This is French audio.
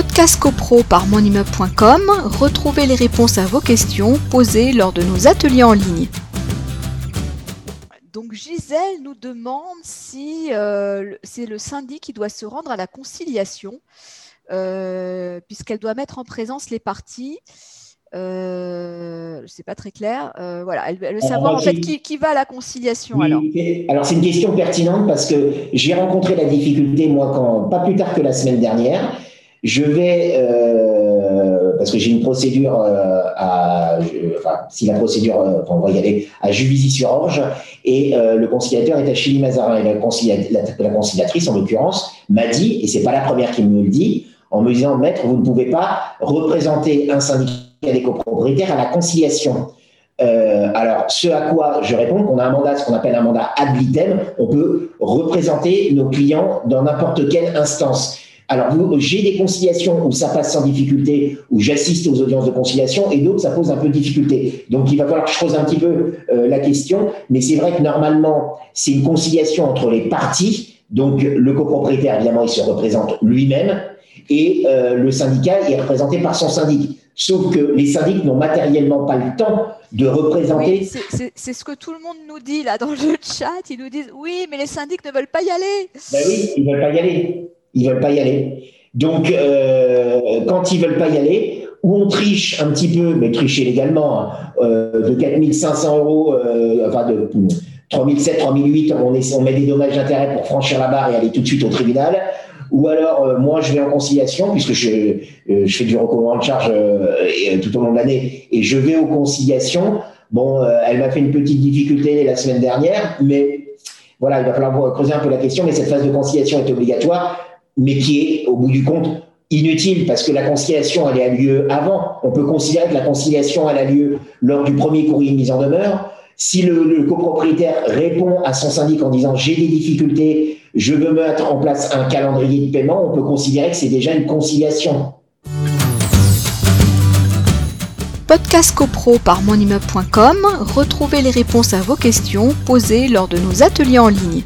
Podcast CoPro par monimmeuble.com, retrouvez les réponses à vos questions posées lors de nos ateliers en ligne. Donc Gisèle nous demande si euh, c'est le syndic qui doit se rendre à la conciliation, euh, puisqu'elle doit mettre en présence les parties. Euh, c'est pas très clair. Euh, voilà, elle, veut savoir en fait qui, va à la conciliation. alors, alors c'est une question pertinente parce que j'ai rencontré la difficulté moi quand pas plus tard que la semaine dernière. Je vais euh, parce que j'ai une procédure euh, à, enfin si la procédure, on va y aller à Juvisy-sur-Orge et le conciliateur est à Chili-Mazarin et la, la, conciliatrice en l'occurrence m'a dit et c'est pas la première qui me le dit en me disant maître vous ne pouvez pas représenter un syndicat des copropriétaires à la conciliation. Euh, alors, ce à quoi je réponds, qu'on a un mandat, ce qu'on appelle un mandat ad litem, on peut représenter nos clients dans n'importe quelle instance. Alors, j'ai des conciliations où ça passe sans difficulté, où j'assiste aux audiences de conciliation, et d'autres, ça pose un peu de difficulté. Donc, il va falloir que je pose un petit peu euh, la question, mais c'est vrai que normalement, c'est une conciliation entre les parties. Donc, le copropriétaire, évidemment, il se représente lui-même, et euh, le syndicat est représenté par son syndic. Sauf que les syndics n'ont matériellement pas le temps de représenter. Oui, c'est ce que tout le monde nous dit là dans le chat. Ils nous disent oui, mais les syndics ne veulent pas y aller. Ben oui, ils veulent pas y aller. Ils veulent pas y aller. Donc, euh, quand ils veulent pas y aller, ou on triche un petit peu, mais tricher légalement, hein, euh, de 4500 euros, euh, enfin de 3007, 3008, on, on met des dommages d'intérêt pour franchir la barre et aller tout de suite au tribunal ou alors euh, moi je vais en conciliation puisque je, fais du recouvrement de charge tout au long de l'année et je vais aux conciliations. Bon, elle m'a fait une petite difficulté la semaine dernière, mais voilà, il va falloir creuser un peu la question. Mais cette phase de conciliation est obligatoire, mais qui est au bout du compte inutile parce que la conciliation elle a lieu avant. On peut considérer que la conciliation elle a lieu lors du premier courrier de mise en demeure. Si le, copropriétaire répond à son syndic en disant j'ai des difficultés, je veux mettre en place un calendrier de paiement, on peut considérer que c'est déjà une conciliation. Podcast CoPro par monimmeuble.com, retrouvez les réponses à vos questions posées lors de nos ateliers en ligne.